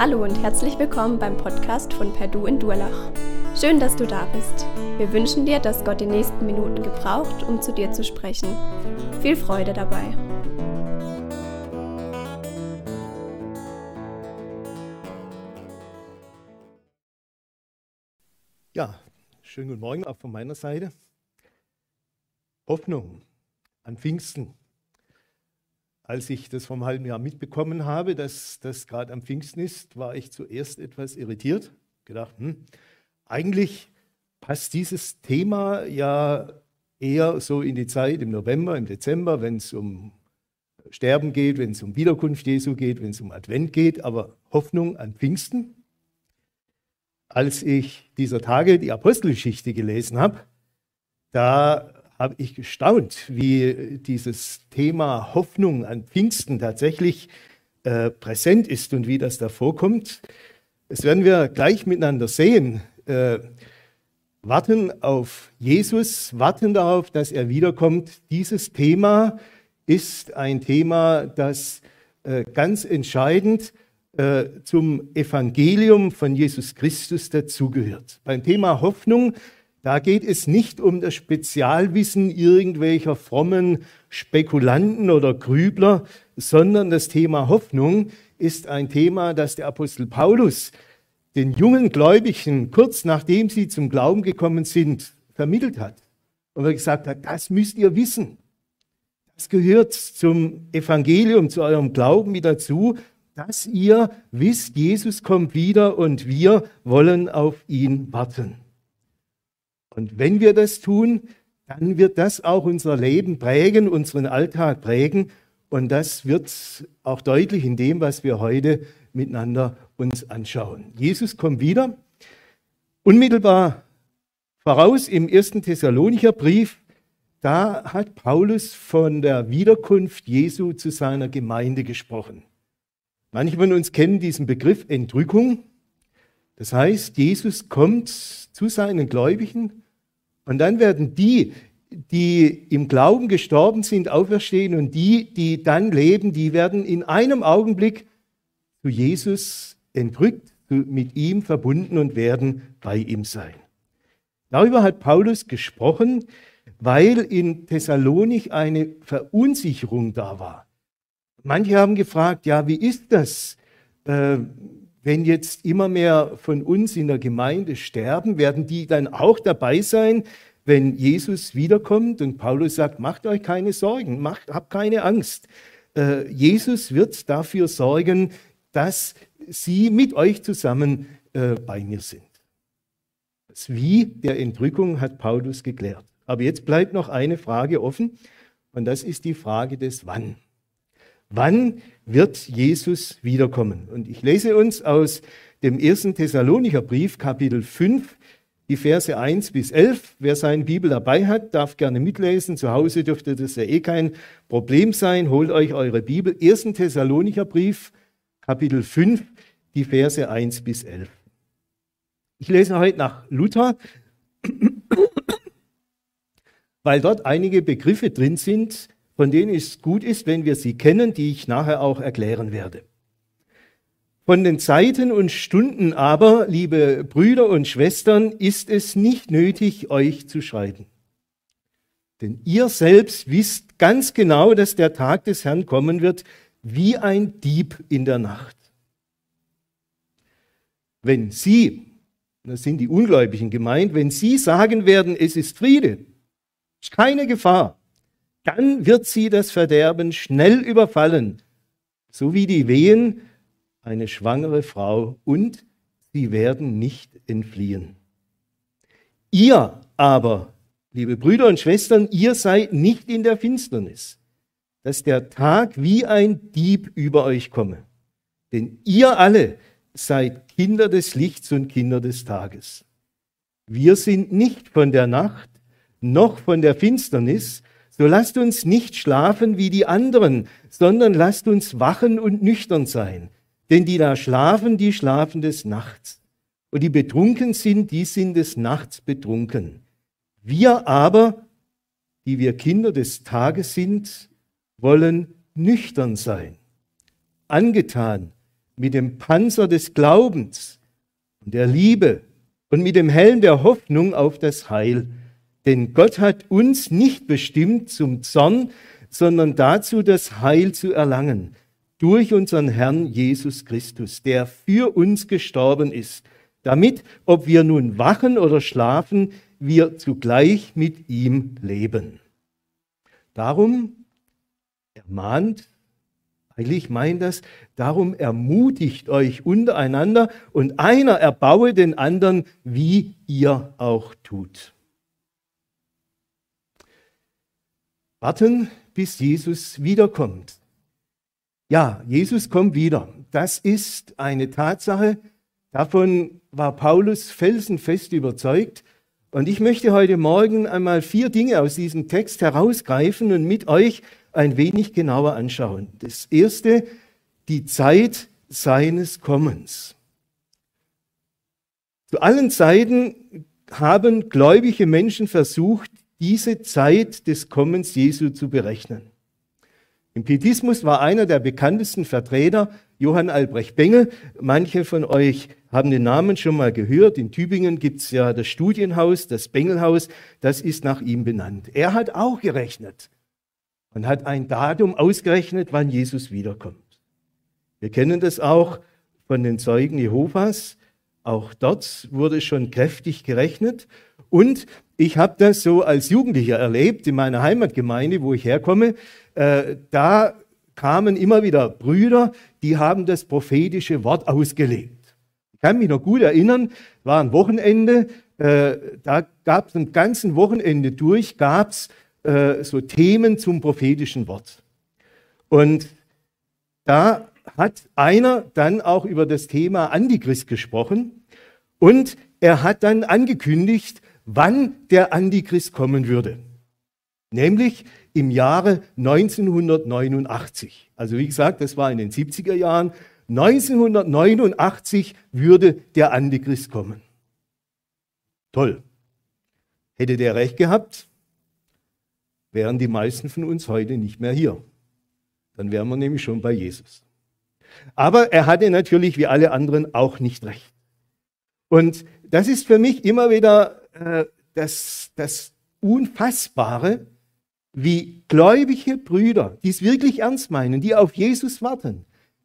Hallo und herzlich willkommen beim Podcast von Perdu in Durlach. Schön, dass du da bist. Wir wünschen dir, dass Gott die nächsten Minuten gebraucht, um zu dir zu sprechen. Viel Freude dabei. Ja, schönen guten Morgen auch von meiner Seite. Hoffnung an Pfingsten als ich das einem halben Jahr mitbekommen habe, dass das gerade am Pfingsten ist, war ich zuerst etwas irritiert. Gedacht, hm, eigentlich passt dieses Thema ja eher so in die Zeit im November, im Dezember, wenn es um Sterben geht, wenn es um Wiederkunft Jesu geht, wenn es um Advent geht, aber Hoffnung an Pfingsten. Als ich dieser Tage die Apostelgeschichte gelesen habe, da habe ich gestaunt, wie dieses Thema Hoffnung an Pfingsten tatsächlich äh, präsent ist und wie das da vorkommt. Das werden wir gleich miteinander sehen. Äh, warten auf Jesus, warten darauf, dass er wiederkommt. Dieses Thema ist ein Thema, das äh, ganz entscheidend äh, zum Evangelium von Jesus Christus dazugehört. Beim Thema Hoffnung da geht es nicht um das Spezialwissen irgendwelcher frommen Spekulanten oder Grübler, sondern das Thema Hoffnung ist ein Thema, das der Apostel Paulus den jungen Gläubigen kurz nachdem sie zum Glauben gekommen sind, vermittelt hat. Und er gesagt hat, das müsst ihr wissen. Das gehört zum Evangelium, zu eurem Glauben mit dazu, dass ihr wisst, Jesus kommt wieder und wir wollen auf ihn warten. Und wenn wir das tun, dann wird das auch unser Leben prägen, unseren Alltag prägen. Und das wird auch deutlich in dem, was wir heute miteinander uns anschauen. Jesus kommt wieder. Unmittelbar voraus im ersten Thessalonicher Brief, da hat Paulus von der Wiederkunft Jesu zu seiner Gemeinde gesprochen. Manche von uns kennen diesen Begriff Entrückung. Das heißt, Jesus kommt zu seinen Gläubigen und dann werden die, die im Glauben gestorben sind, auferstehen und die, die dann leben, die werden in einem Augenblick zu Jesus entrückt, mit ihm verbunden und werden bei ihm sein. Darüber hat Paulus gesprochen, weil in Thessalonik eine Verunsicherung da war. Manche haben gefragt, ja, wie ist das, äh, wenn jetzt immer mehr von uns in der Gemeinde sterben, werden die dann auch dabei sein, wenn Jesus wiederkommt? Und Paulus sagt, macht euch keine Sorgen, macht, habt keine Angst. Äh, Jesus wird dafür sorgen, dass sie mit euch zusammen äh, bei mir sind. Das Wie der Entrückung hat Paulus geklärt. Aber jetzt bleibt noch eine Frage offen und das ist die Frage des Wann. Wann wird Jesus wiederkommen? Und ich lese uns aus dem ersten Thessalonicher Brief, Kapitel 5, die Verse 1 bis 11. Wer seine Bibel dabei hat, darf gerne mitlesen. Zu Hause dürfte das ja eh kein Problem sein. Holt euch eure Bibel. 1. Thessalonicher Brief, Kapitel 5, die Verse 1 bis 11. Ich lese heute nach Luther, weil dort einige Begriffe drin sind, von denen es gut ist, wenn wir sie kennen, die ich nachher auch erklären werde. Von den Zeiten und Stunden aber, liebe Brüder und Schwestern, ist es nicht nötig, euch zu schreiben. Denn ihr selbst wisst ganz genau, dass der Tag des Herrn kommen wird, wie ein Dieb in der Nacht. Wenn Sie, das sind die Ungläubigen gemeint, wenn Sie sagen werden, es ist Friede, ist keine Gefahr, dann wird sie das Verderben schnell überfallen, so wie die Wehen eine schwangere Frau, und sie werden nicht entfliehen. Ihr aber, liebe Brüder und Schwestern, ihr seid nicht in der Finsternis, dass der Tag wie ein Dieb über euch komme. Denn ihr alle seid Kinder des Lichts und Kinder des Tages. Wir sind nicht von der Nacht noch von der Finsternis, so lasst uns nicht schlafen wie die anderen, sondern lasst uns wachen und nüchtern sein. Denn die da schlafen, die schlafen des Nachts. Und die betrunken sind, die sind des Nachts betrunken. Wir aber, die wir Kinder des Tages sind, wollen nüchtern sein, angetan mit dem Panzer des Glaubens und der Liebe und mit dem Helm der Hoffnung auf das Heil. Denn Gott hat uns nicht bestimmt zum Zorn, sondern dazu, das Heil zu erlangen, durch unseren Herrn Jesus Christus, der für uns gestorben ist, damit, ob wir nun wachen oder schlafen, wir zugleich mit ihm leben. Darum ermahnt, eigentlich meint das, darum ermutigt euch untereinander und einer erbaue den anderen, wie ihr auch tut. Warten, bis Jesus wiederkommt. Ja, Jesus kommt wieder. Das ist eine Tatsache. Davon war Paulus felsenfest überzeugt. Und ich möchte heute Morgen einmal vier Dinge aus diesem Text herausgreifen und mit euch ein wenig genauer anschauen. Das erste, die Zeit seines Kommens. Zu allen Zeiten haben gläubige Menschen versucht, diese Zeit des Kommens Jesu zu berechnen. Im Pietismus war einer der bekanntesten Vertreter Johann Albrecht Bengel. Manche von euch haben den Namen schon mal gehört. In Tübingen gibt es ja das Studienhaus, das Bengelhaus, das ist nach ihm benannt. Er hat auch gerechnet und hat ein Datum ausgerechnet, wann Jesus wiederkommt. Wir kennen das auch von den Zeugen Jehovas. Auch dort wurde schon kräftig gerechnet. Und ich habe das so als Jugendlicher erlebt in meiner Heimatgemeinde, wo ich herkomme. Äh, da kamen immer wieder Brüder, die haben das prophetische Wort ausgelegt. Ich kann mich noch gut erinnern, war ein Wochenende, äh, da gab es ein ganzen Wochenende durch, gab es äh, so Themen zum prophetischen Wort. Und da hat einer dann auch über das Thema Antichrist gesprochen und er hat dann angekündigt, wann der Antichrist kommen würde. Nämlich im Jahre 1989. Also wie gesagt, das war in den 70er Jahren. 1989 würde der Antichrist kommen. Toll. Hätte der recht gehabt, wären die meisten von uns heute nicht mehr hier. Dann wären wir nämlich schon bei Jesus. Aber er hatte natürlich wie alle anderen auch nicht recht. Und das ist für mich immer wieder äh, das, das Unfassbare, wie gläubige Brüder, die es wirklich ernst meinen, die auf Jesus warten,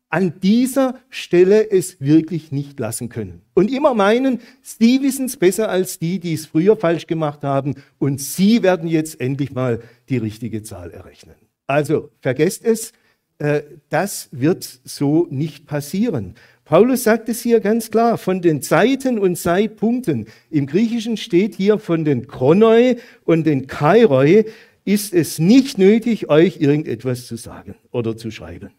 an dieser Stelle es wirklich nicht lassen können. Und immer meinen, sie wissen es besser als die, die es früher falsch gemacht haben und sie werden jetzt endlich mal die richtige Zahl errechnen. Also vergesst es, äh, das wird so nicht passieren. Paulus sagt es hier ganz klar, von den Zeiten und Zeitpunkten. Im Griechischen steht hier von den Chronoi und den Kairoi, ist es nicht nötig, euch irgendetwas zu sagen oder zu schreiben.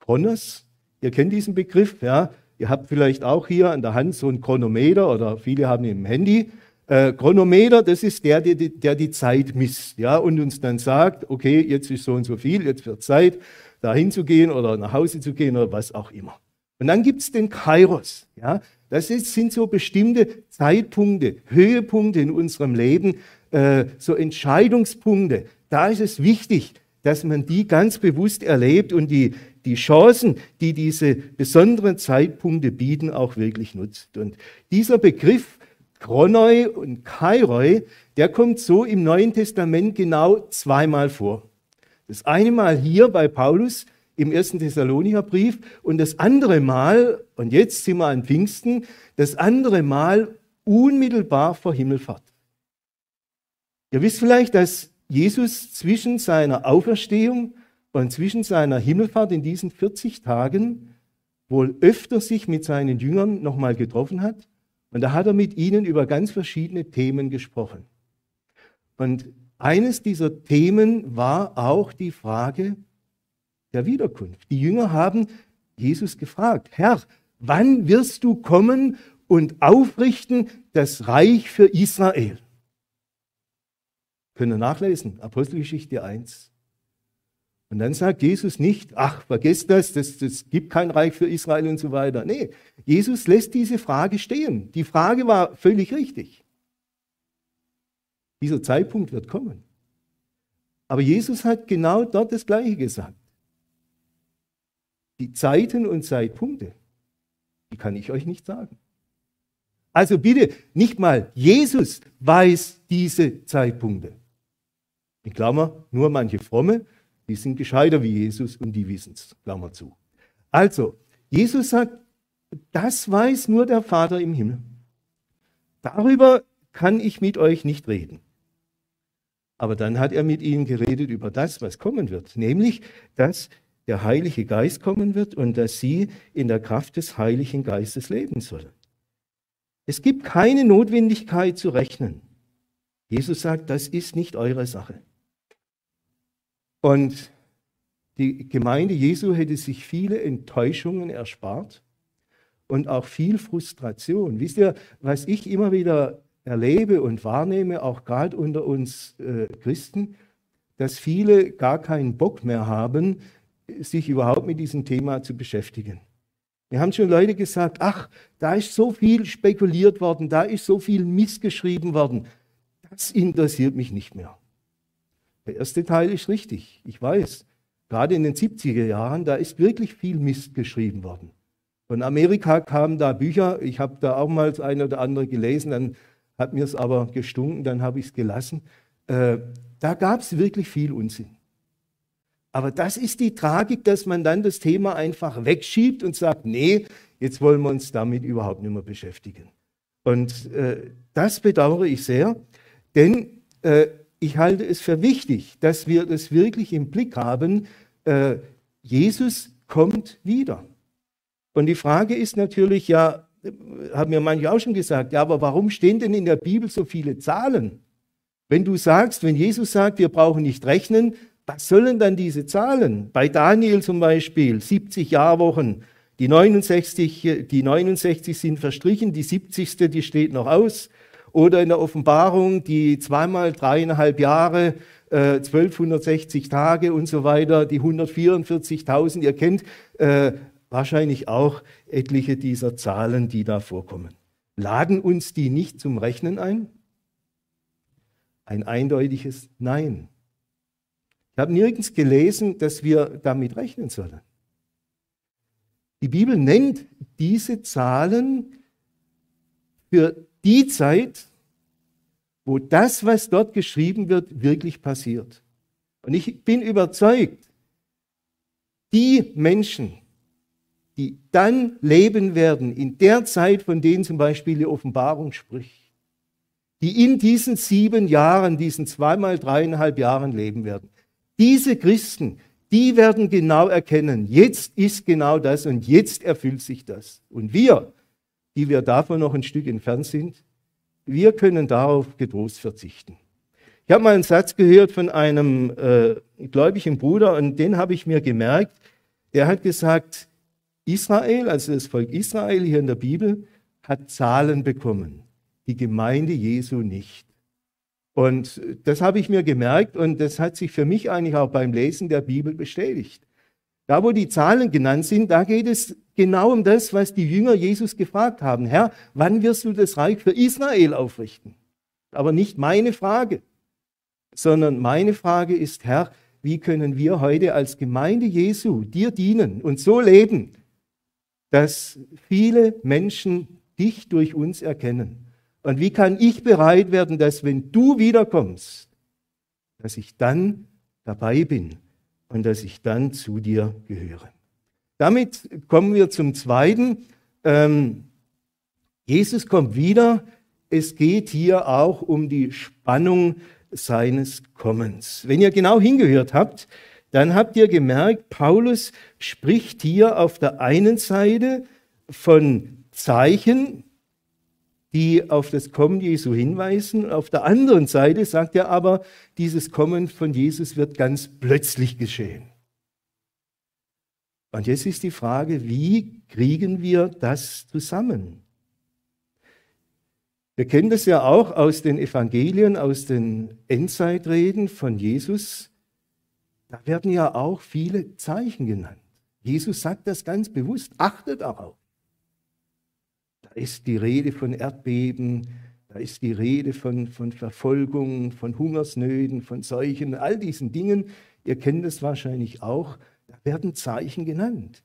Chronos, ihr kennt diesen Begriff, ja. Ihr habt vielleicht auch hier an der Hand so ein Chronometer oder viele haben ihn im Handy. Äh, Chronometer, das ist der, der, der die Zeit misst, ja, und uns dann sagt, okay, jetzt ist so und so viel, jetzt wird Zeit, da hinzugehen oder nach Hause zu gehen oder was auch immer. Und dann gibt es den Kairos, ja. Das ist, sind so bestimmte Zeitpunkte, Höhepunkte in unserem Leben, äh, so Entscheidungspunkte. Da ist es wichtig, dass man die ganz bewusst erlebt und die, die Chancen, die diese besonderen Zeitpunkte bieten, auch wirklich nutzt. Und dieser Begriff Chronoi und Kairoi, der kommt so im Neuen Testament genau zweimal vor. Das eine Mal hier bei Paulus im ersten Thessalonicher Brief und das andere Mal, und jetzt sind wir an Pfingsten, das andere Mal unmittelbar vor Himmelfahrt. Ihr wisst vielleicht, dass Jesus zwischen seiner Auferstehung und zwischen seiner Himmelfahrt in diesen 40 Tagen wohl öfter sich mit seinen Jüngern nochmal getroffen hat. Und da hat er mit ihnen über ganz verschiedene Themen gesprochen. Und eines dieser Themen war auch die Frage der Wiederkunft. Die Jünger haben Jesus gefragt, Herr, wann wirst du kommen und aufrichten das Reich für Israel? Können nachlesen, Apostelgeschichte 1. Und dann sagt Jesus nicht, ach, vergesst das, das, das gibt kein Reich für Israel und so weiter. Nee, Jesus lässt diese Frage stehen. Die Frage war völlig richtig. Dieser Zeitpunkt wird kommen. Aber Jesus hat genau dort das Gleiche gesagt. Die Zeiten und Zeitpunkte, die kann ich euch nicht sagen. Also bitte, nicht mal Jesus weiß diese Zeitpunkte. In Klammer, nur manche Fromme, die sind gescheiter wie Jesus und die wissen es, Klammer zu. Also, Jesus sagt, das weiß nur der Vater im Himmel. Darüber kann ich mit euch nicht reden. Aber dann hat er mit ihnen geredet über das, was kommen wird, nämlich, dass der Heilige Geist kommen wird und dass sie in der Kraft des Heiligen Geistes leben sollen. Es gibt keine Notwendigkeit zu rechnen. Jesus sagt, das ist nicht eure Sache. Und die Gemeinde Jesu hätte sich viele Enttäuschungen erspart und auch viel Frustration. Wisst ihr, was ich immer wieder erlebe und wahrnehme, auch gerade unter uns äh, Christen, dass viele gar keinen Bock mehr haben, sich überhaupt mit diesem Thema zu beschäftigen. Wir haben schon Leute gesagt, ach, da ist so viel spekuliert worden, da ist so viel missgeschrieben worden, das interessiert mich nicht mehr. Der erste Teil ist richtig, ich weiß. Gerade in den 70er Jahren, da ist wirklich viel Mist geschrieben worden. Von Amerika kamen da Bücher, ich habe da auch mal das eine oder andere gelesen, dann hat mir es aber gestunken, dann habe ich es gelassen. Äh, da gab es wirklich viel Unsinn. Aber das ist die Tragik, dass man dann das Thema einfach wegschiebt und sagt, nee, jetzt wollen wir uns damit überhaupt nicht mehr beschäftigen. Und äh, das bedauere ich sehr, denn äh, ich halte es für wichtig, dass wir das wirklich im Blick haben. Äh, Jesus kommt wieder. Und die Frage ist natürlich, ja, haben mir manche auch schon gesagt, ja, aber warum stehen denn in der Bibel so viele Zahlen? Wenn du sagst, wenn Jesus sagt, wir brauchen nicht rechnen, was sollen dann diese Zahlen? Bei Daniel zum Beispiel, 70 Jahrwochen, die 69, die 69 sind verstrichen, die 70. die steht noch aus. Oder in der Offenbarung, die zweimal dreieinhalb Jahre, äh, 1260 Tage und so weiter, die 144.000, ihr kennt äh, wahrscheinlich auch etliche dieser Zahlen, die da vorkommen. Laden uns die nicht zum Rechnen ein? Ein eindeutiges Nein. Ich habe nirgends gelesen, dass wir damit rechnen sollen. Die Bibel nennt diese Zahlen für die Zeit, wo das, was dort geschrieben wird, wirklich passiert. Und ich bin überzeugt, die Menschen, die dann leben werden, in der Zeit, von denen zum Beispiel die Offenbarung spricht, die in diesen sieben Jahren, diesen zweimal dreieinhalb Jahren leben werden. Diese Christen, die werden genau erkennen, jetzt ist genau das und jetzt erfüllt sich das. Und wir, die wir davon noch ein Stück entfernt sind, wir können darauf getrost verzichten. Ich habe mal einen Satz gehört von einem äh, gläubigen Bruder und den habe ich mir gemerkt. Er hat gesagt, Israel, also das Volk Israel hier in der Bibel, hat Zahlen bekommen, die Gemeinde Jesu nicht. Und das habe ich mir gemerkt und das hat sich für mich eigentlich auch beim Lesen der Bibel bestätigt. Da, wo die Zahlen genannt sind, da geht es genau um das, was die Jünger Jesus gefragt haben. Herr, wann wirst du das Reich für Israel aufrichten? Aber nicht meine Frage, sondern meine Frage ist, Herr, wie können wir heute als Gemeinde Jesu dir dienen und so leben, dass viele Menschen dich durch uns erkennen. Und wie kann ich bereit werden, dass wenn du wiederkommst, dass ich dann dabei bin und dass ich dann zu dir gehöre. Damit kommen wir zum Zweiten. Ähm, Jesus kommt wieder. Es geht hier auch um die Spannung seines Kommens. Wenn ihr genau hingehört habt, dann habt ihr gemerkt, Paulus spricht hier auf der einen Seite von Zeichen, die auf das Kommen Jesu hinweisen. Auf der anderen Seite sagt er aber, dieses Kommen von Jesus wird ganz plötzlich geschehen. Und jetzt ist die Frage, wie kriegen wir das zusammen? Wir kennen das ja auch aus den Evangelien, aus den Endzeitreden von Jesus. Da werden ja auch viele Zeichen genannt. Jesus sagt das ganz bewusst, achtet darauf. Da ist die Rede von Erdbeben, da ist die Rede von, von Verfolgung, von Hungersnöten, von Seuchen, all diesen Dingen. Ihr kennt es wahrscheinlich auch. Da werden Zeichen genannt.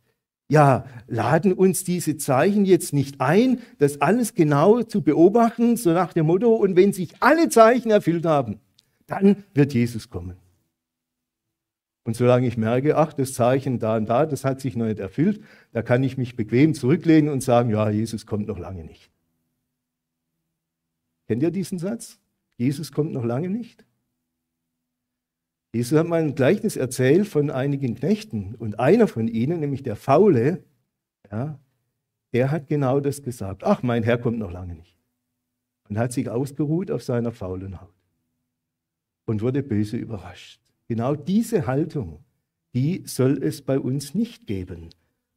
ja, laden uns diese Zeichen jetzt nicht ein, das alles genau zu beobachten, so nach dem Motto, und wenn sich alle Zeichen erfüllt haben, dann wird Jesus kommen. Und solange ich merke, ach, das Zeichen da und da, das hat sich noch nicht erfüllt, da kann ich mich bequem zurücklehnen und sagen, ja, Jesus kommt noch lange nicht. Kennt ihr diesen Satz? Jesus kommt noch lange nicht? Jesus hat mal ein Gleichnis erzählt von einigen Knechten und einer von ihnen, nämlich der Faule, ja, der hat genau das gesagt. Ach, mein Herr kommt noch lange nicht. Und hat sich ausgeruht auf seiner faulen Haut und wurde böse überrascht. Genau diese Haltung, die soll es bei uns nicht geben.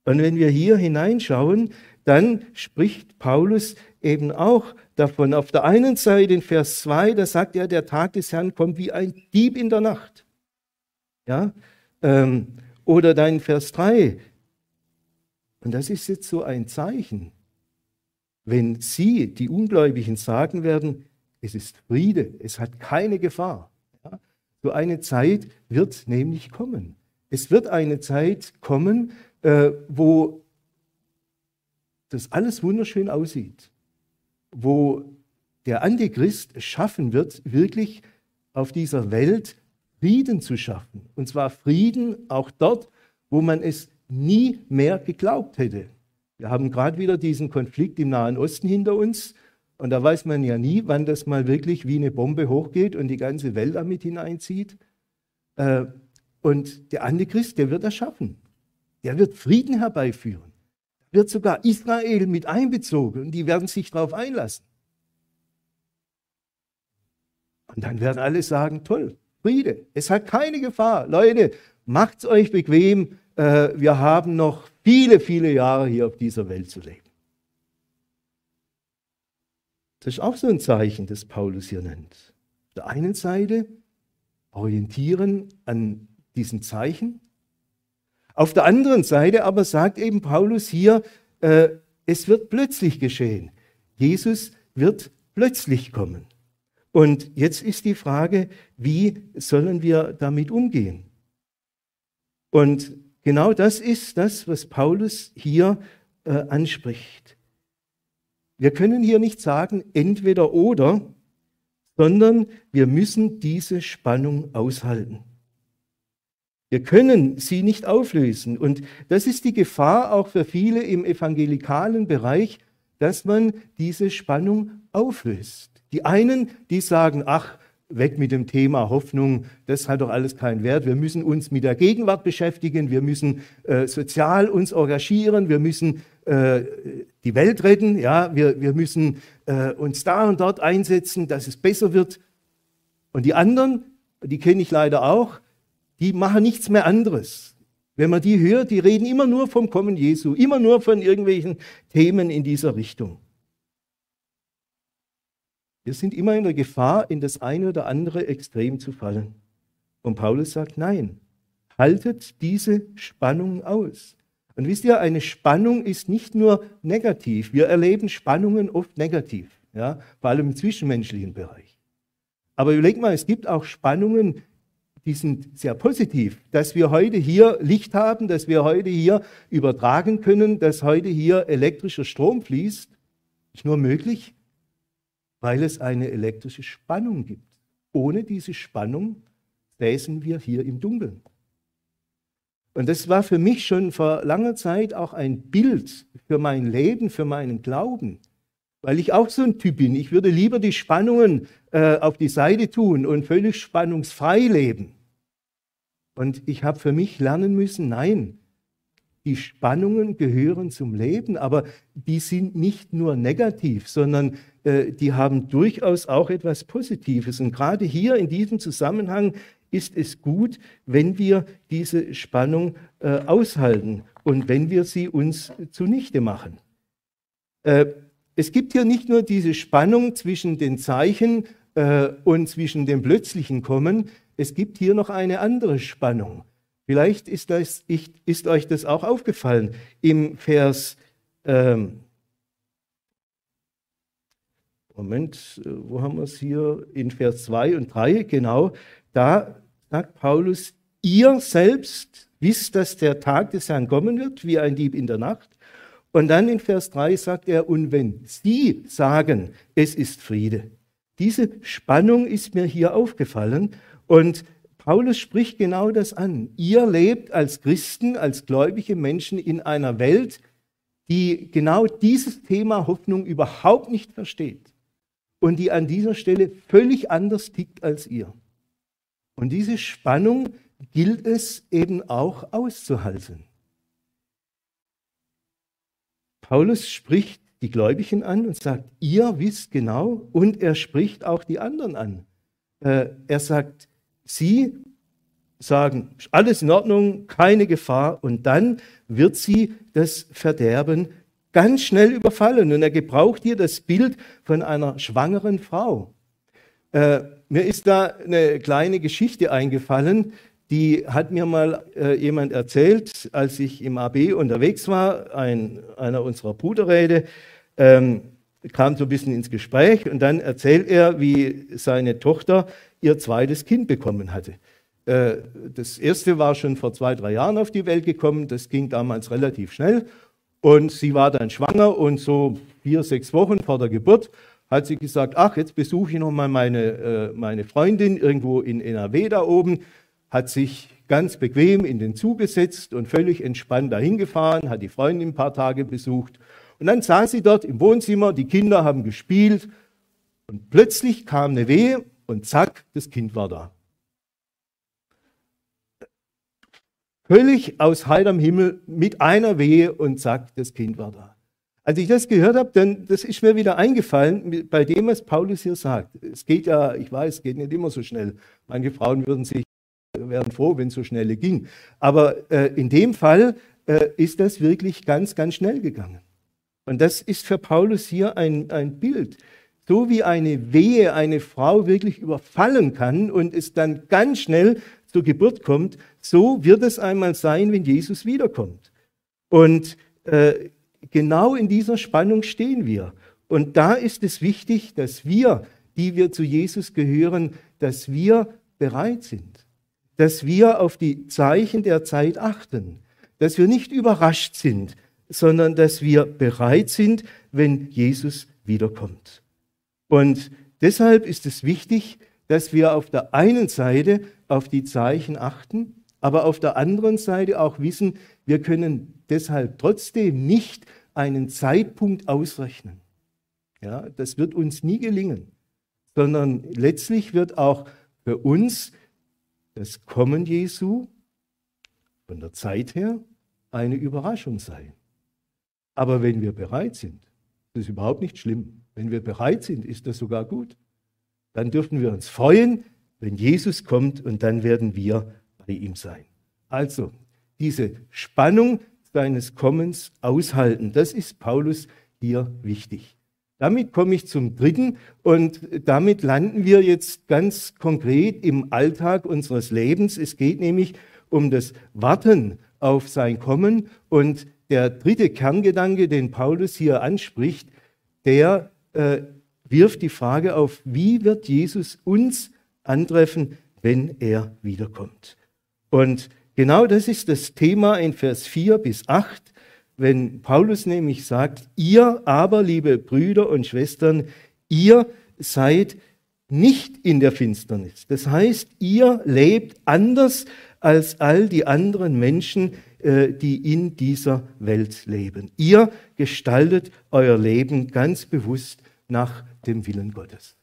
Und wenn wir hier hineinschauen, dann spricht Paulus eben auch davon. Auf der einen Seite in Vers 2, da sagt er, der Tag des Herrn kommt wie ein Dieb in der Nacht. Ja? Ähm, oder dein Vers 3. Und das ist jetzt so ein Zeichen. Wenn sie, die Ungläubigen, sagen werden, es ist Friede, es hat keine Gefahr. So eine Zeit wird nämlich kommen. Es wird eine Zeit kommen, äh, wo das alles wunderschön aussieht, wo der Antichrist es schaffen wird, wirklich auf dieser Welt Frieden zu schaffen. Und zwar Frieden auch dort, wo man es nie mehr geglaubt hätte. Wir haben gerade wieder diesen Konflikt im Nahen Osten hinter uns. Und da weiß man ja nie, wann das mal wirklich wie eine Bombe hochgeht und die ganze Welt damit hineinzieht. Äh, und der Antichrist, der wird das schaffen. Der wird Frieden herbeiführen. Da wird sogar Israel mit einbezogen und die werden sich darauf einlassen. Und dann werden alle sagen, toll, Friede. Es hat keine Gefahr. Leute, macht's euch bequem. Äh, wir haben noch viele, viele Jahre hier auf dieser Welt zu leben. Das ist auch so ein Zeichen, das Paulus hier nennt. Auf der einen Seite orientieren an diesen Zeichen. Auf der anderen Seite aber sagt eben Paulus hier, äh, es wird plötzlich geschehen. Jesus wird plötzlich kommen. Und jetzt ist die Frage, wie sollen wir damit umgehen? Und genau das ist das, was Paulus hier äh, anspricht. Wir können hier nicht sagen entweder oder, sondern wir müssen diese Spannung aushalten. Wir können sie nicht auflösen. Und das ist die Gefahr auch für viele im evangelikalen Bereich, dass man diese Spannung auflöst. Die einen, die sagen, ach, weg mit dem Thema Hoffnung, das hat doch alles keinen Wert. Wir müssen uns mit der Gegenwart beschäftigen, wir müssen äh, sozial uns engagieren, wir müssen äh, die Welt retten, ja, wir, wir müssen äh, uns da und dort einsetzen, dass es besser wird. Und die anderen, die kenne ich leider auch, die machen nichts mehr anderes. Wenn man die hört, die reden immer nur vom Kommen Jesu, immer nur von irgendwelchen Themen in dieser Richtung. Wir sind immer in der Gefahr, in das eine oder andere Extrem zu fallen. Und Paulus sagt, nein, haltet diese Spannung aus. Und wisst ihr, eine Spannung ist nicht nur negativ. Wir erleben Spannungen oft negativ, ja, vor allem im zwischenmenschlichen Bereich. Aber überleg mal, es gibt auch Spannungen, die sind sehr positiv. Dass wir heute hier Licht haben, dass wir heute hier übertragen können, dass heute hier elektrischer Strom fließt, ist nur möglich, weil es eine elektrische Spannung gibt. Ohne diese Spannung säßen wir hier im Dunkeln. Und das war für mich schon vor langer Zeit auch ein Bild für mein Leben, für meinen Glauben, weil ich auch so ein Typ bin. Ich würde lieber die Spannungen äh, auf die Seite tun und völlig spannungsfrei leben. Und ich habe für mich lernen müssen, nein, die Spannungen gehören zum Leben, aber die sind nicht nur negativ, sondern äh, die haben durchaus auch etwas Positives. Und gerade hier in diesem Zusammenhang ist es gut, wenn wir diese Spannung äh, aushalten und wenn wir sie uns zunichte machen. Äh, es gibt hier nicht nur diese Spannung zwischen den Zeichen äh, und zwischen dem plötzlichen Kommen, es gibt hier noch eine andere Spannung. Vielleicht ist, das, ist euch das auch aufgefallen. Im Vers, ähm, Moment, äh, wo haben wir es hier? In Vers 2 und 3, genau, da sagt Paulus, ihr selbst wisst, dass der Tag des Herrn kommen wird, wie ein Dieb in der Nacht. Und dann in Vers 3 sagt er, und wenn sie sagen, es ist Friede. Diese Spannung ist mir hier aufgefallen und Paulus spricht genau das an. Ihr lebt als Christen, als gläubige Menschen in einer Welt, die genau dieses Thema Hoffnung überhaupt nicht versteht und die an dieser Stelle völlig anders tickt als ihr. Und diese Spannung gilt es eben auch auszuhalten. Paulus spricht die Gläubigen an und sagt, ihr wisst genau, und er spricht auch die anderen an. Äh, er sagt, sie sagen, alles in Ordnung, keine Gefahr, und dann wird sie das Verderben ganz schnell überfallen. Und er gebraucht hier das Bild von einer schwangeren Frau. Äh, mir ist da eine kleine Geschichte eingefallen, die hat mir mal äh, jemand erzählt, als ich im AB unterwegs war, ein, einer unserer Bruderräte, ähm, kam so ein bisschen ins Gespräch und dann erzählt er, wie seine Tochter ihr zweites Kind bekommen hatte. Äh, das erste war schon vor zwei, drei Jahren auf die Welt gekommen, das ging damals relativ schnell und sie war dann schwanger und so vier, sechs Wochen vor der Geburt hat sie gesagt, ach, jetzt besuche ich nochmal meine, äh, meine Freundin irgendwo in NRW da oben, hat sich ganz bequem in den Zug gesetzt und völlig entspannt dahin gefahren, hat die Freundin ein paar Tage besucht. Und dann saß sie dort im Wohnzimmer, die Kinder haben gespielt und plötzlich kam eine Wehe und zack, das Kind war da. Völlig aus heiterem Himmel mit einer Wehe und zack, das Kind war da. Als ich das gehört habe, dann das ist mir wieder eingefallen bei dem, was Paulus hier sagt. Es geht ja, ich weiß, es geht nicht immer so schnell. Manche Frauen würden sich wären froh, wenn es so schnell ging. Aber äh, in dem Fall äh, ist das wirklich ganz, ganz schnell gegangen. Und das ist für Paulus hier ein, ein Bild. So wie eine Wehe eine Frau wirklich überfallen kann und es dann ganz schnell zur Geburt kommt, so wird es einmal sein, wenn Jesus wiederkommt. Und äh, genau in dieser Spannung stehen wir. Und da ist es wichtig, dass wir, die wir zu Jesus gehören, dass wir bereit sind, dass wir auf die Zeichen der Zeit achten, dass wir nicht überrascht sind, sondern dass wir bereit sind, wenn Jesus wiederkommt. Und deshalb ist es wichtig, dass wir auf der einen Seite auf die Zeichen achten, aber auf der anderen Seite auch wissen, wir können deshalb trotzdem nicht einen Zeitpunkt ausrechnen. Ja, das wird uns nie gelingen, sondern letztlich wird auch für uns das Kommen Jesu von der Zeit her eine Überraschung sein. Aber wenn wir bereit sind, das ist überhaupt nicht schlimm. Wenn wir bereit sind, ist das sogar gut. Dann dürfen wir uns freuen, wenn Jesus kommt und dann werden wir bei ihm sein. Also, diese Spannung seines Kommens aushalten, das ist Paulus hier wichtig. Damit komme ich zum dritten und damit landen wir jetzt ganz konkret im Alltag unseres Lebens. Es geht nämlich um das Warten auf sein Kommen und der dritte Kerngedanke, den Paulus hier anspricht, der äh, wirft die Frage auf, wie wird Jesus uns antreffen, wenn er wiederkommt. Und genau das ist das Thema in Vers 4 bis 8, wenn Paulus nämlich sagt, ihr aber, liebe Brüder und Schwestern, ihr seid nicht in der Finsternis. Das heißt, ihr lebt anders als all die anderen Menschen, äh, die in dieser Welt leben. Ihr gestaltet euer Leben ganz bewusst nach dem Willen Gottes.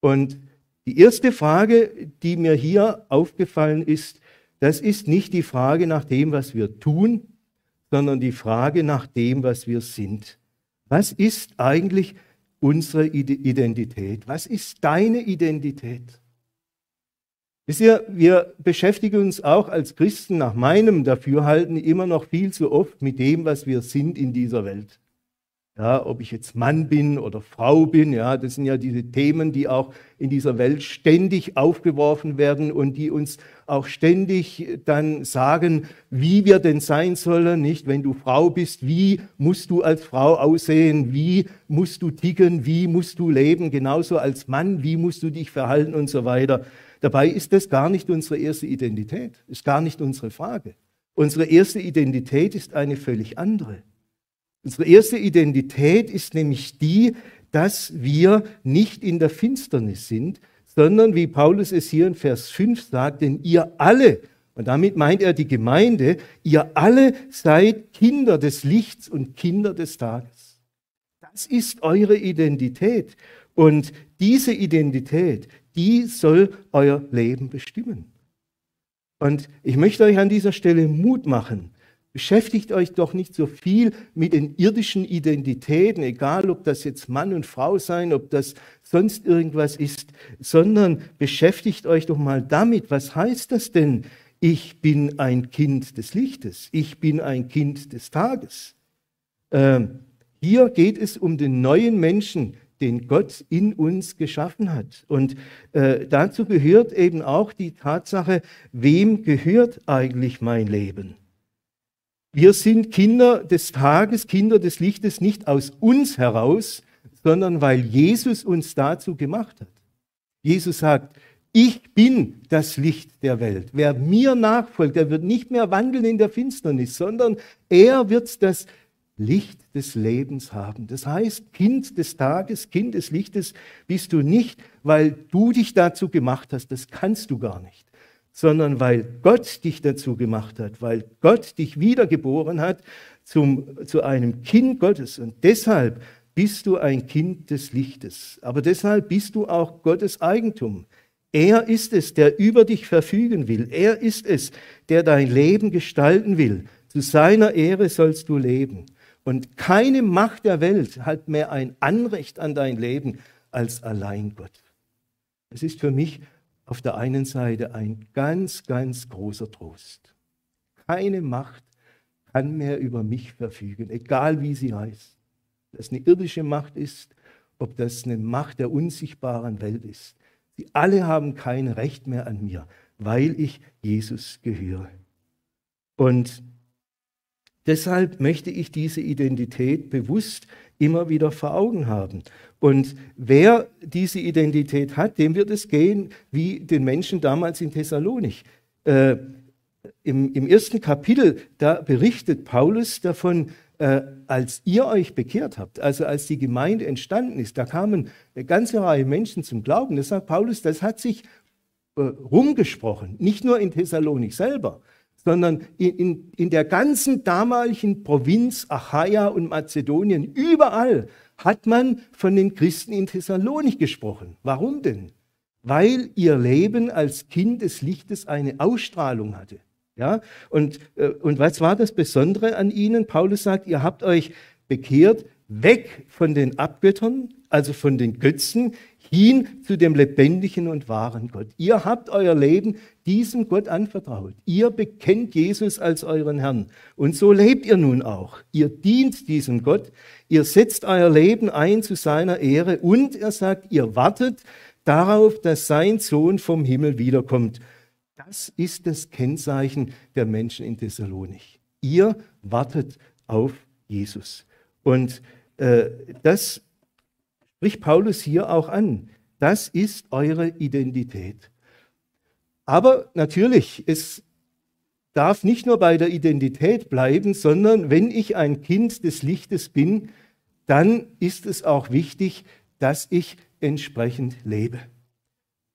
Und die erste Frage, die mir hier aufgefallen ist, das ist nicht die Frage nach dem, was wir tun, sondern die Frage nach dem, was wir sind. Was ist eigentlich unsere Identität? Was ist deine Identität? Wisst ihr, wir beschäftigen uns auch als Christen nach meinem Dafürhalten immer noch viel zu oft mit dem, was wir sind in dieser Welt. Ja, ob ich jetzt Mann bin oder Frau bin, ja, das sind ja diese Themen, die auch in dieser Welt ständig aufgeworfen werden und die uns auch ständig dann sagen, wie wir denn sein sollen, nicht? Wenn du Frau bist, wie musst du als Frau aussehen? Wie musst du ticken? Wie musst du leben? Genauso als Mann, wie musst du dich verhalten und so weiter. Dabei ist das gar nicht unsere erste Identität, ist gar nicht unsere Frage. Unsere erste Identität ist eine völlig andere. Unsere erste Identität ist nämlich die, dass wir nicht in der Finsternis sind, sondern wie Paulus es hier in Vers 5 sagt, denn ihr alle, und damit meint er die Gemeinde, ihr alle seid Kinder des Lichts und Kinder des Tages. Das ist eure Identität. Und diese Identität, die soll euer Leben bestimmen. Und ich möchte euch an dieser Stelle Mut machen, Beschäftigt euch doch nicht so viel mit den irdischen Identitäten, egal ob das jetzt Mann und Frau sein, ob das sonst irgendwas ist, sondern beschäftigt euch doch mal damit, was heißt das denn? Ich bin ein Kind des Lichtes, ich bin ein Kind des Tages. Ähm, hier geht es um den neuen Menschen, den Gott in uns geschaffen hat. Und äh, dazu gehört eben auch die Tatsache, wem gehört eigentlich mein Leben? Wir sind Kinder des Tages, Kinder des Lichtes, nicht aus uns heraus, sondern weil Jesus uns dazu gemacht hat. Jesus sagt, ich bin das Licht der Welt. Wer mir nachfolgt, der wird nicht mehr wandeln in der Finsternis, sondern er wird das Licht des Lebens haben. Das heißt, Kind des Tages, Kind des Lichtes bist du nicht, weil du dich dazu gemacht hast. Das kannst du gar nicht sondern weil Gott dich dazu gemacht hat, weil Gott dich wiedergeboren hat zum, zu einem Kind Gottes. Und deshalb bist du ein Kind des Lichtes. Aber deshalb bist du auch Gottes Eigentum. Er ist es, der über dich verfügen will. Er ist es, der dein Leben gestalten will. Zu seiner Ehre sollst du leben. Und keine Macht der Welt hat mehr ein Anrecht an dein Leben als allein Gott. Es ist für mich auf der einen Seite ein ganz, ganz großer Trost. Keine Macht kann mehr über mich verfügen, egal wie sie heißt. Ob das eine irdische Macht ist, ob das eine Macht der unsichtbaren Welt ist. Sie alle haben kein Recht mehr an mir, weil ich Jesus gehöre. Und deshalb möchte ich diese Identität bewusst immer wieder vor Augen haben. Und wer diese Identität hat, dem wird es gehen wie den Menschen damals in Thessalonik. Äh, im, Im ersten Kapitel, da berichtet Paulus davon, äh, als ihr euch bekehrt habt, also als die Gemeinde entstanden ist, da kamen eine ganze Reihe Menschen zum Glauben. Das sagt Paulus, das hat sich äh, rumgesprochen, nicht nur in Thessalonik selber, sondern in, in, in der ganzen damaligen Provinz Achaia und Mazedonien, überall hat man von den Christen in Thessalonik gesprochen. Warum denn? Weil ihr Leben als Kind des Lichtes eine Ausstrahlung hatte. Ja? Und, äh, und was war das Besondere an ihnen? Paulus sagt, ihr habt euch bekehrt, weg von den Abgöttern, also von den Götzen, hin zu dem lebendigen und wahren Gott. Ihr habt euer Leben diesem Gott anvertraut. Ihr bekennt Jesus als euren Herrn. Und so lebt ihr nun auch. Ihr dient diesem Gott. Ihr setzt euer Leben ein zu seiner Ehre. Und er sagt, ihr wartet darauf, dass sein Sohn vom Himmel wiederkommt. Das ist das Kennzeichen der Menschen in Thessalonik. Ihr wartet auf Jesus. Und äh, das spricht Paulus hier auch an. Das ist eure Identität. Aber natürlich, es darf nicht nur bei der Identität bleiben, sondern wenn ich ein Kind des Lichtes bin, dann ist es auch wichtig, dass ich entsprechend lebe.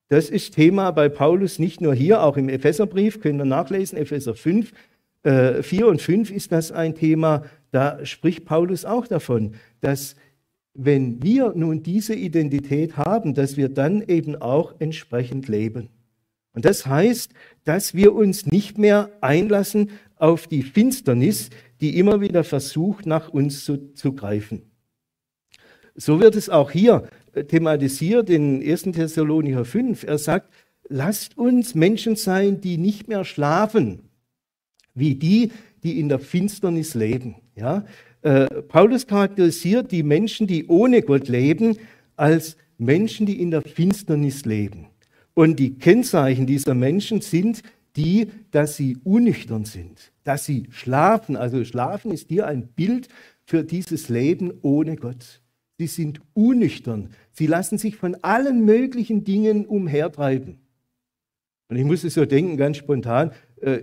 Das ist Thema bei Paulus nicht nur hier, auch im Epheserbrief, können wir nachlesen, Epheser 5, äh, 4 und 5 ist das ein Thema, da spricht Paulus auch davon, dass wenn wir nun diese Identität haben, dass wir dann eben auch entsprechend leben. Und das heißt, dass wir uns nicht mehr einlassen auf die Finsternis, die immer wieder versucht, nach uns zu, zu greifen. So wird es auch hier thematisiert in 1. Thessalonicher 5. Er sagt, lasst uns Menschen sein, die nicht mehr schlafen, wie die, die in der Finsternis leben. Ja? Äh, Paulus charakterisiert die Menschen, die ohne Gott leben, als Menschen, die in der Finsternis leben. Und die Kennzeichen dieser Menschen sind die, dass sie unnüchtern sind, dass sie schlafen. Also schlafen ist hier ein Bild für dieses Leben ohne Gott. Sie sind unnüchtern. Sie lassen sich von allen möglichen Dingen umhertreiben. Und ich muss es so denken, ganz spontan,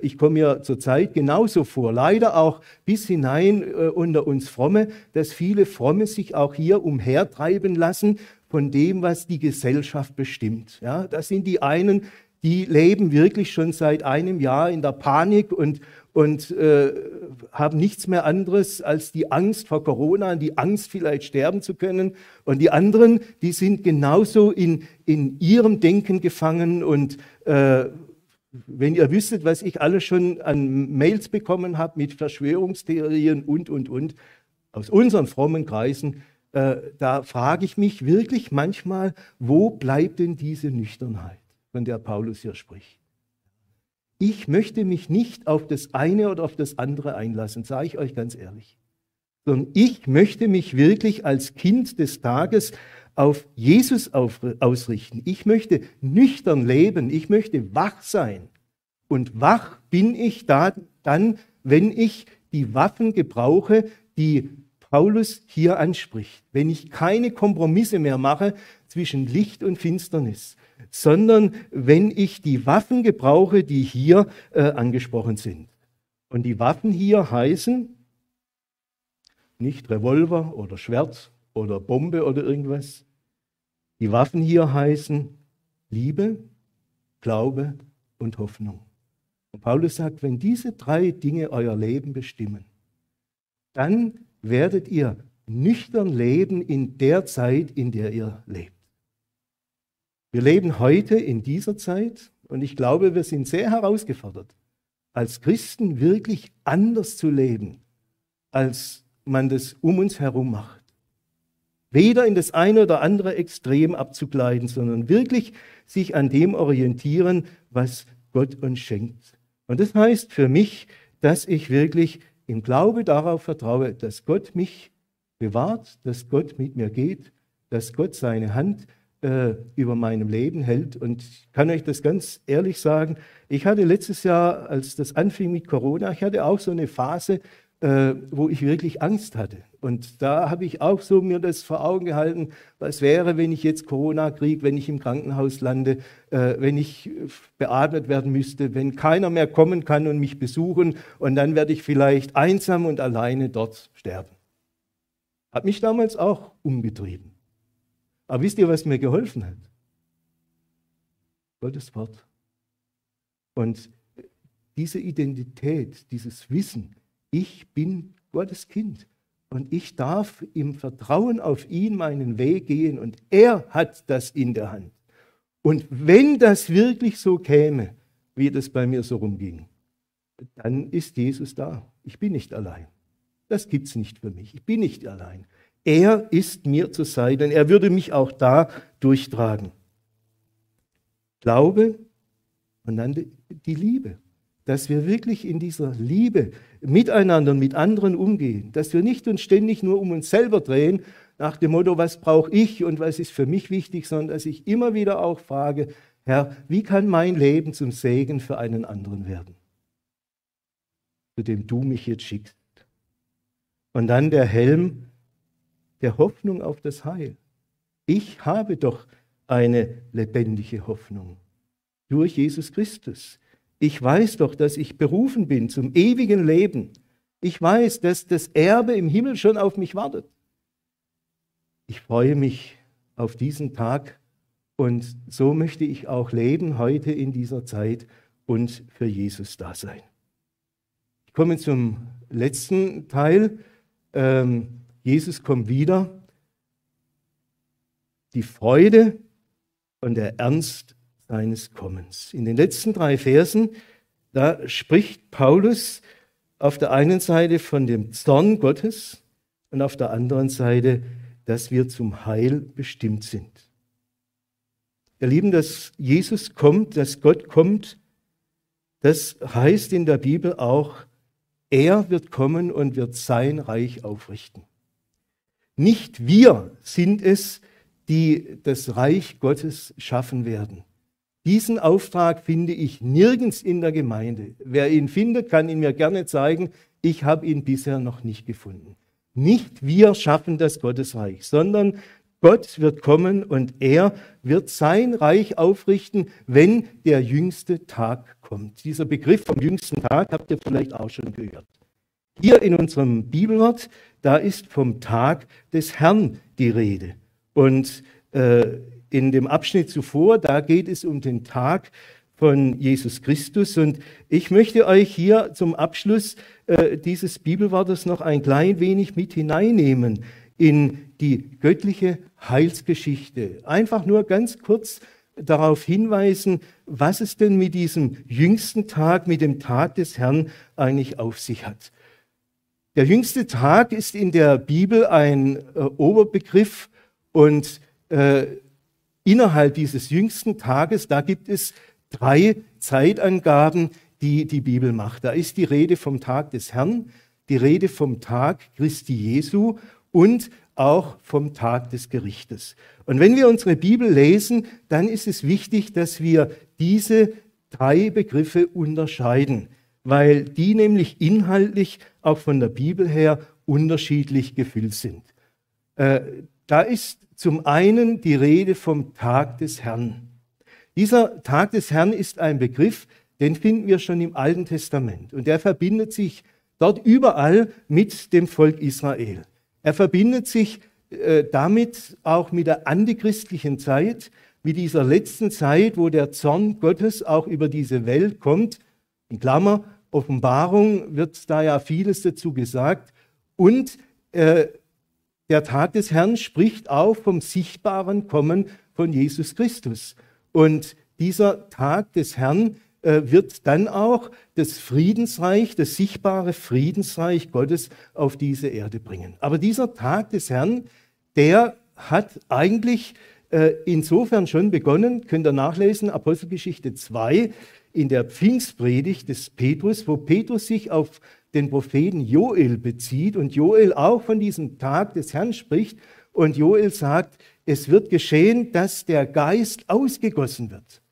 ich komme mir zurzeit genauso vor, leider auch bis hinein äh, unter uns Fromme, dass viele Fromme sich auch hier umhertreiben lassen von dem, was die Gesellschaft bestimmt. Ja, das sind die einen, die leben wirklich schon seit einem Jahr in der Panik und, und äh, haben nichts mehr anderes als die Angst vor Corona und die Angst, vielleicht sterben zu können. Und die anderen, die sind genauso in, in ihrem Denken gefangen. Und äh, wenn ihr wüsstet, was ich alles schon an Mails bekommen habe mit Verschwörungstheorien und, und, und, aus unseren frommen Kreisen, äh, da frage ich mich wirklich manchmal, wo bleibt denn diese Nüchternheit? von der Paulus hier spricht. Ich möchte mich nicht auf das eine oder auf das andere einlassen, sage ich euch ganz ehrlich, sondern ich möchte mich wirklich als Kind des Tages auf Jesus ausrichten. Ich möchte nüchtern leben, ich möchte wach sein. Und wach bin ich da, dann, wenn ich die Waffen gebrauche, die Paulus hier anspricht. Wenn ich keine Kompromisse mehr mache zwischen Licht und Finsternis, sondern wenn ich die Waffen gebrauche, die hier äh, angesprochen sind. Und die Waffen hier heißen nicht Revolver oder Schwert oder Bombe oder irgendwas. Die Waffen hier heißen Liebe, Glaube und Hoffnung. Und Paulus sagt, wenn diese drei Dinge euer Leben bestimmen, dann werdet ihr nüchtern leben in der Zeit, in der ihr lebt. Wir leben heute in dieser Zeit und ich glaube, wir sind sehr herausgefordert, als Christen wirklich anders zu leben, als man das um uns herum macht. Weder in das eine oder andere Extrem abzugleiten, sondern wirklich sich an dem orientieren, was Gott uns schenkt. Und das heißt für mich, dass ich wirklich im Glaube darauf vertraue, dass Gott mich bewahrt, dass Gott mit mir geht, dass Gott seine Hand äh, über meinem Leben hält. Und ich kann euch das ganz ehrlich sagen, ich hatte letztes Jahr, als das anfing mit Corona, ich hatte auch so eine Phase, äh, wo ich wirklich Angst hatte. Und da habe ich auch so mir das vor Augen gehalten, was wäre, wenn ich jetzt Corona kriege, wenn ich im Krankenhaus lande, äh, wenn ich beatmet werden müsste, wenn keiner mehr kommen kann und mich besuchen und dann werde ich vielleicht einsam und alleine dort sterben. Hat mich damals auch umgetrieben. Aber wisst ihr, was mir geholfen hat? Gottes Wort. Und diese Identität, dieses Wissen, ich bin Gottes Kind und ich darf im Vertrauen auf ihn meinen Weg gehen und er hat das in der Hand. Und wenn das wirklich so käme, wie das bei mir so rumging, dann ist Jesus da. Ich bin nicht allein. Das gibt es nicht für mich. Ich bin nicht allein. Er ist mir zur Seite und er würde mich auch da durchtragen. Glaube und dann die Liebe. Dass wir wirklich in dieser Liebe miteinander und mit anderen umgehen. Dass wir nicht uns ständig nur um uns selber drehen, nach dem Motto, was brauche ich und was ist für mich wichtig, sondern dass ich immer wieder auch frage, Herr, wie kann mein Leben zum Segen für einen anderen werden, zu dem du mich jetzt schickst? Und dann der Helm der Hoffnung auf das Heil. Ich habe doch eine lebendige Hoffnung durch Jesus Christus. Ich weiß doch, dass ich berufen bin zum ewigen Leben. Ich weiß, dass das Erbe im Himmel schon auf mich wartet. Ich freue mich auf diesen Tag und so möchte ich auch leben heute in dieser Zeit und für Jesus da sein. Ich komme zum letzten Teil. Ähm, Jesus kommt wieder. Die Freude und der Ernst seines Kommens. In den letzten drei Versen, da spricht Paulus auf der einen Seite von dem Zorn Gottes und auf der anderen Seite, dass wir zum Heil bestimmt sind. Ihr Lieben, dass Jesus kommt, dass Gott kommt, das heißt in der Bibel auch, er wird kommen und wird sein Reich aufrichten. Nicht wir sind es, die das Reich Gottes schaffen werden. Diesen Auftrag finde ich nirgends in der Gemeinde. Wer ihn findet, kann ihn mir gerne zeigen. Ich habe ihn bisher noch nicht gefunden. Nicht wir schaffen das Gottesreich, sondern Gott wird kommen und er wird sein Reich aufrichten, wenn der jüngste Tag kommt. Dieser Begriff vom jüngsten Tag habt ihr vielleicht auch schon gehört. Hier in unserem Bibelwort, da ist vom Tag des Herrn die Rede. Und äh, in dem Abschnitt zuvor, da geht es um den Tag von Jesus Christus. Und ich möchte euch hier zum Abschluss äh, dieses Bibelwortes noch ein klein wenig mit hineinnehmen in die göttliche Heilsgeschichte. Einfach nur ganz kurz darauf hinweisen, was es denn mit diesem jüngsten Tag, mit dem Tag des Herrn eigentlich auf sich hat. Der jüngste Tag ist in der Bibel ein äh, Oberbegriff und äh, innerhalb dieses jüngsten Tages, da gibt es drei Zeitangaben, die die Bibel macht. Da ist die Rede vom Tag des Herrn, die Rede vom Tag Christi Jesu und auch vom Tag des Gerichtes. Und wenn wir unsere Bibel lesen, dann ist es wichtig, dass wir diese drei Begriffe unterscheiden, weil die nämlich inhaltlich auch von der Bibel her unterschiedlich gefüllt sind. Äh, da ist zum einen die Rede vom Tag des Herrn. Dieser Tag des Herrn ist ein Begriff, den finden wir schon im Alten Testament und der verbindet sich dort überall mit dem Volk Israel. Er verbindet sich äh, damit auch mit der antichristlichen Zeit, mit dieser letzten Zeit, wo der Zorn Gottes auch über diese Welt kommt. In Klammer, Offenbarung wird da ja vieles dazu gesagt. Und äh, der Tag des Herrn spricht auch vom sichtbaren Kommen von Jesus Christus. Und dieser Tag des Herrn äh, wird dann auch das Friedensreich, das sichtbare Friedensreich Gottes auf diese Erde bringen. Aber dieser Tag des Herrn, der hat eigentlich äh, insofern schon begonnen, könnt ihr nachlesen, Apostelgeschichte 2, in der Pfingstpredigt des Petrus, wo Petrus sich auf den Propheten Joel bezieht und Joel auch von diesem Tag des Herrn spricht. Und Joel sagt, es wird geschehen, dass der Geist ausgegossen wird.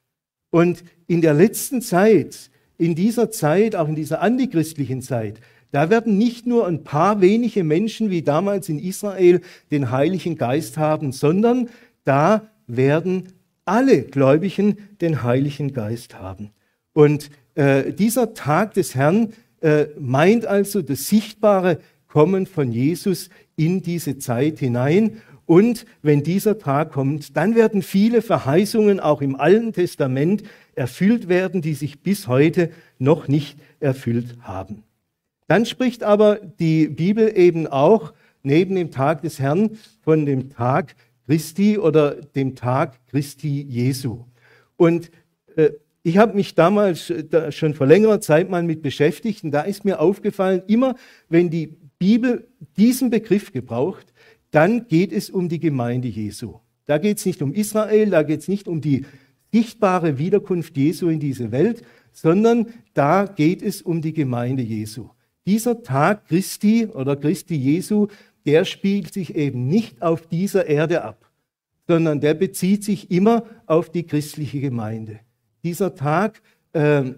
Und in der letzten Zeit, in dieser Zeit, auch in dieser antichristlichen Zeit, da werden nicht nur ein paar wenige Menschen wie damals in Israel den Heiligen Geist haben, sondern da werden alle Gläubigen den Heiligen Geist haben. Und äh, dieser Tag des Herrn äh, meint also das sichtbare Kommen von Jesus in diese Zeit hinein. Und wenn dieser Tag kommt, dann werden viele Verheißungen auch im Alten Testament erfüllt werden, die sich bis heute noch nicht erfüllt haben. Dann spricht aber die Bibel eben auch neben dem Tag des Herrn von dem Tag Christi oder dem Tag Christi Jesu. Und äh, ich habe mich damals äh, schon vor längerer Zeit mal mit beschäftigt und da ist mir aufgefallen, immer wenn die Bibel diesen Begriff gebraucht, dann geht es um die Gemeinde Jesu. Da geht es nicht um Israel, da geht es nicht um die sichtbare Wiederkunft Jesu in diese Welt, sondern da geht es um die Gemeinde Jesu. Dieser Tag Christi oder Christi Jesu, der spielt sich eben nicht auf dieser Erde ab, sondern der bezieht sich immer auf die christliche Gemeinde. Dieser Tag äh,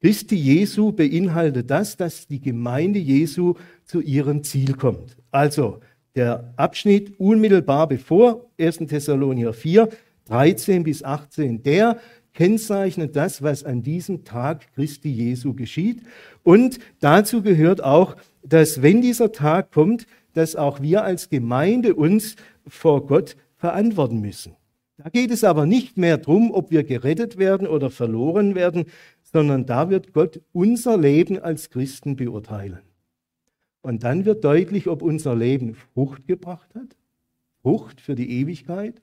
Christi Jesu beinhaltet das, dass die Gemeinde Jesu zu ihrem Ziel kommt. Also der Abschnitt unmittelbar bevor 1. Thessalonicher 4, 13 bis 18, der kennzeichnet das, was an diesem Tag Christi Jesu geschieht. Und dazu gehört auch, dass wenn dieser Tag kommt, dass auch wir als Gemeinde uns vor Gott verantworten müssen. Da geht es aber nicht mehr darum, ob wir gerettet werden oder verloren werden, sondern da wird Gott unser Leben als Christen beurteilen. Und dann wird deutlich, ob unser Leben Frucht gebracht hat, Frucht für die Ewigkeit,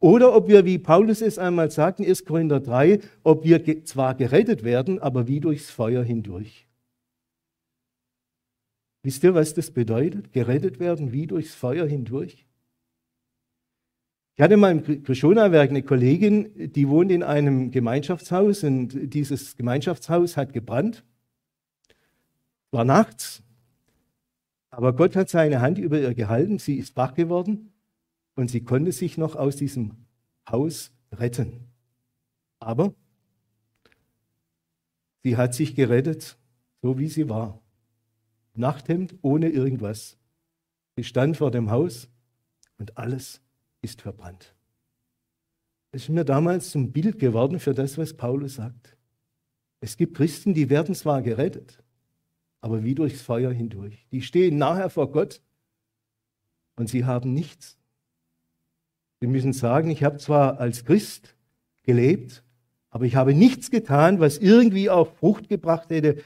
oder ob wir, wie Paulus es einmal sagt in 1. Korinther 3, ob wir zwar gerettet werden, aber wie durchs Feuer hindurch. Wisst ihr, was das bedeutet? Gerettet werden wie durchs Feuer hindurch? Ich hatte mal im Krishona-Werk eine Kollegin, die wohnt in einem Gemeinschaftshaus und dieses Gemeinschaftshaus hat gebrannt. War nachts, aber Gott hat seine Hand über ihr gehalten, sie ist wach geworden und sie konnte sich noch aus diesem Haus retten. Aber sie hat sich gerettet, so wie sie war. Nachthemd ohne irgendwas. Sie stand vor dem Haus und alles ist verbrannt. Es ist mir damals zum Bild geworden für das, was Paulus sagt. Es gibt Christen, die werden zwar gerettet, aber wie durchs Feuer hindurch. Die stehen nachher vor Gott und sie haben nichts. Sie müssen sagen, ich habe zwar als Christ gelebt, aber ich habe nichts getan, was irgendwie auch Frucht gebracht hätte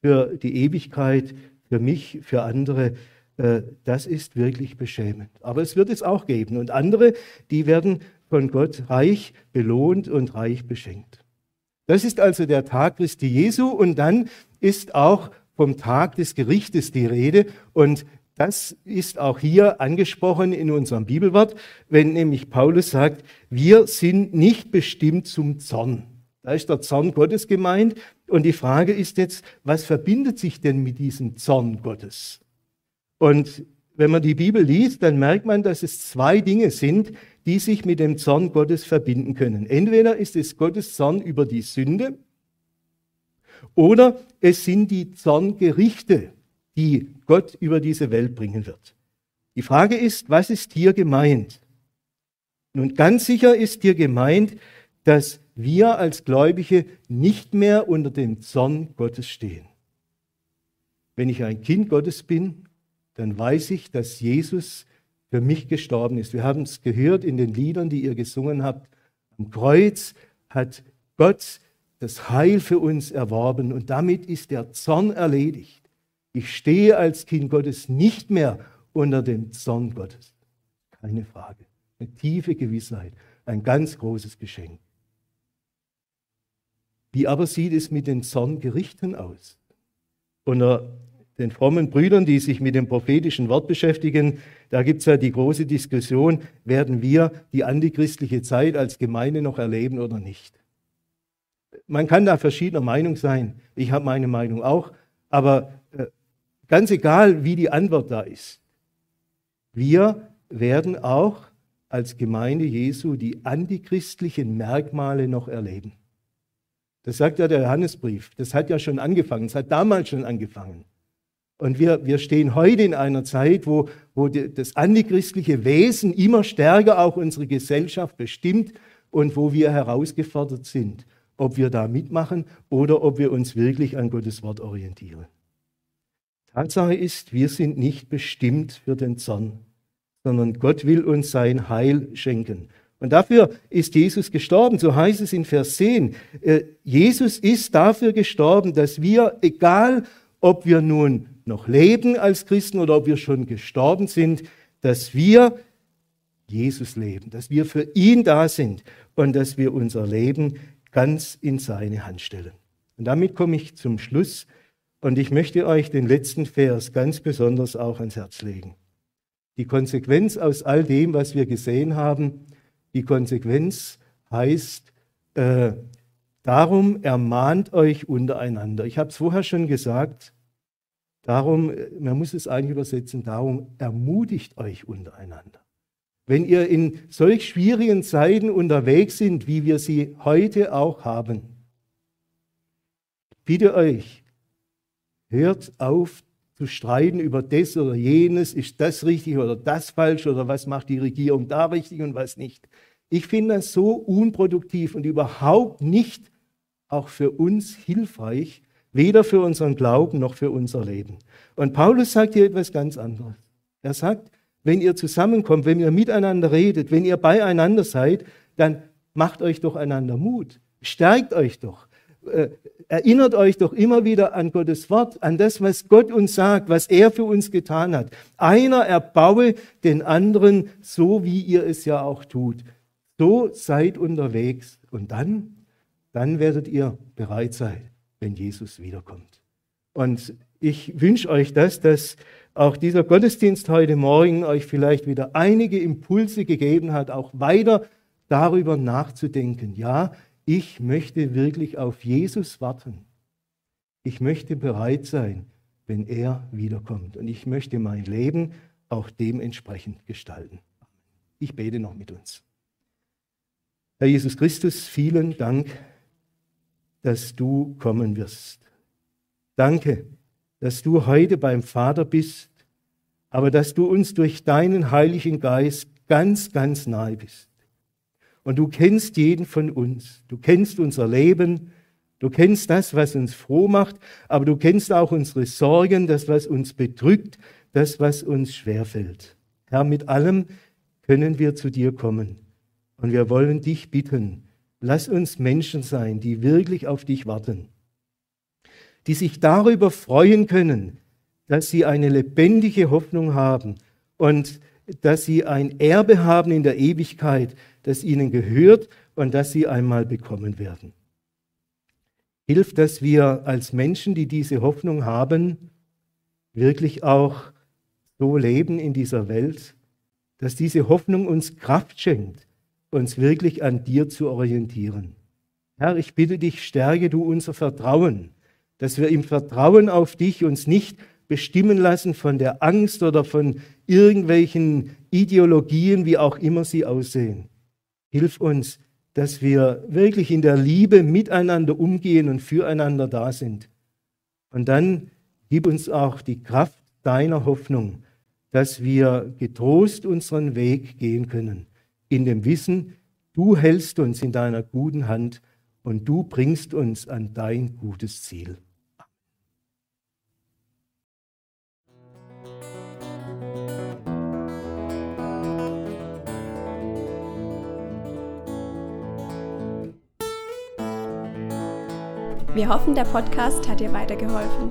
für die Ewigkeit, für mich, für andere. Äh, das ist wirklich beschämend. Aber es wird es auch geben. Und andere, die werden von Gott reich belohnt und reich beschenkt. Das ist also der Tag Christi Jesu. Und dann ist auch vom Tag des Gerichtes die Rede. Und das ist auch hier angesprochen in unserem Bibelwort, wenn nämlich Paulus sagt, wir sind nicht bestimmt zum Zorn. Da ist der Zorn Gottes gemeint. Und die Frage ist jetzt, was verbindet sich denn mit diesem Zorn Gottes? Und wenn man die Bibel liest, dann merkt man, dass es zwei Dinge sind, die sich mit dem Zorn Gottes verbinden können. Entweder ist es Gottes Zorn über die Sünde oder es sind die Zorngerichte, die Gott über diese Welt bringen wird. Die Frage ist, was ist hier gemeint? Nun, ganz sicher ist hier gemeint, dass wir als Gläubige nicht mehr unter dem Zorn Gottes stehen. Wenn ich ein Kind Gottes bin, dann weiß ich, dass Jesus für mich gestorben ist. Wir haben es gehört in den Liedern, die ihr gesungen habt. Am Kreuz hat Gott das Heil für uns erworben und damit ist der Zorn erledigt. Ich stehe als Kind Gottes nicht mehr unter dem Zorn Gottes. Keine Frage. Eine tiefe Gewissheit. Ein ganz großes Geschenk. Wie aber sieht es mit den Zorngerichten aus? Unter den frommen Brüdern, die sich mit dem prophetischen Wort beschäftigen, da gibt es ja die große Diskussion, werden wir die antichristliche Zeit als Gemeinde noch erleben oder nicht? Man kann da verschiedener Meinung sein. Ich habe meine Meinung auch. Aber äh, Ganz egal, wie die Antwort da ist. Wir werden auch als Gemeinde Jesu die antichristlichen Merkmale noch erleben. Das sagt ja der Johannesbrief. Das hat ja schon angefangen. Es hat damals schon angefangen. Und wir, wir stehen heute in einer Zeit, wo, wo das antichristliche Wesen immer stärker auch unsere Gesellschaft bestimmt und wo wir herausgefordert sind, ob wir da mitmachen oder ob wir uns wirklich an Gottes Wort orientieren. Tatsache ist, wir sind nicht bestimmt für den Zorn, sondern Gott will uns sein Heil schenken. Und dafür ist Jesus gestorben, so heißt es in Vers 10. Äh, Jesus ist dafür gestorben, dass wir, egal ob wir nun noch leben als Christen oder ob wir schon gestorben sind, dass wir Jesus leben, dass wir für ihn da sind und dass wir unser Leben ganz in seine Hand stellen. Und damit komme ich zum Schluss und ich möchte euch den letzten Vers ganz besonders auch ans Herz legen. Die Konsequenz aus all dem, was wir gesehen haben, die Konsequenz heißt, äh, darum ermahnt euch untereinander. Ich habe es vorher schon gesagt, darum, man muss es eigentlich übersetzen, darum ermutigt euch untereinander. Wenn ihr in solch schwierigen Zeiten unterwegs sind, wie wir sie heute auch haben, bitte euch, Hört auf zu streiten über das oder jenes, ist das richtig oder das falsch oder was macht die Regierung da richtig und was nicht. Ich finde das so unproduktiv und überhaupt nicht auch für uns hilfreich, weder für unseren Glauben noch für unser Leben. Und Paulus sagt hier etwas ganz anderes. Er sagt, wenn ihr zusammenkommt, wenn ihr miteinander redet, wenn ihr beieinander seid, dann macht euch doch einander Mut, stärkt euch doch, äh, erinnert euch doch immer wieder an Gottes Wort, an das, was Gott uns sagt, was er für uns getan hat. Einer erbaue den anderen so, wie ihr es ja auch tut. So seid unterwegs und dann, dann werdet ihr bereit sein, wenn Jesus wiederkommt. Und ich wünsche euch das, dass auch dieser Gottesdienst heute Morgen euch vielleicht wieder einige Impulse gegeben hat, auch weiter darüber nachzudenken. Ja, ich möchte wirklich auf Jesus warten. Ich möchte bereit sein, wenn er wiederkommt. Und ich möchte mein Leben auch dementsprechend gestalten. Ich bete noch mit uns. Herr Jesus Christus, vielen Dank, dass du kommen wirst. Danke, dass du heute beim Vater bist, aber dass du uns durch deinen Heiligen Geist ganz, ganz nahe bist. Und du kennst jeden von uns. Du kennst unser Leben. Du kennst das, was uns froh macht, aber du kennst auch unsere Sorgen, das, was uns bedrückt, das, was uns schwerfällt. Herr, mit allem können wir zu dir kommen. Und wir wollen dich bitten, lass uns Menschen sein, die wirklich auf dich warten, die sich darüber freuen können, dass sie eine lebendige Hoffnung haben und dass sie ein Erbe haben in der Ewigkeit, das ihnen gehört und das sie einmal bekommen werden. Hilf, dass wir als Menschen, die diese Hoffnung haben, wirklich auch so leben in dieser Welt, dass diese Hoffnung uns Kraft schenkt, uns wirklich an dir zu orientieren. Herr, ich bitte dich, stärke du unser Vertrauen, dass wir im Vertrauen auf dich uns nicht bestimmen lassen von der Angst oder von irgendwelchen Ideologien, wie auch immer sie aussehen. Hilf uns, dass wir wirklich in der Liebe miteinander umgehen und füreinander da sind. Und dann gib uns auch die Kraft deiner Hoffnung, dass wir getrost unseren Weg gehen können, in dem Wissen, du hältst uns in deiner guten Hand und du bringst uns an dein gutes Ziel. Wir hoffen, der Podcast hat dir weitergeholfen.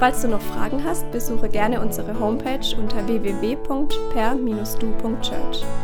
Falls du noch Fragen hast, besuche gerne unsere Homepage unter www.per-du.church.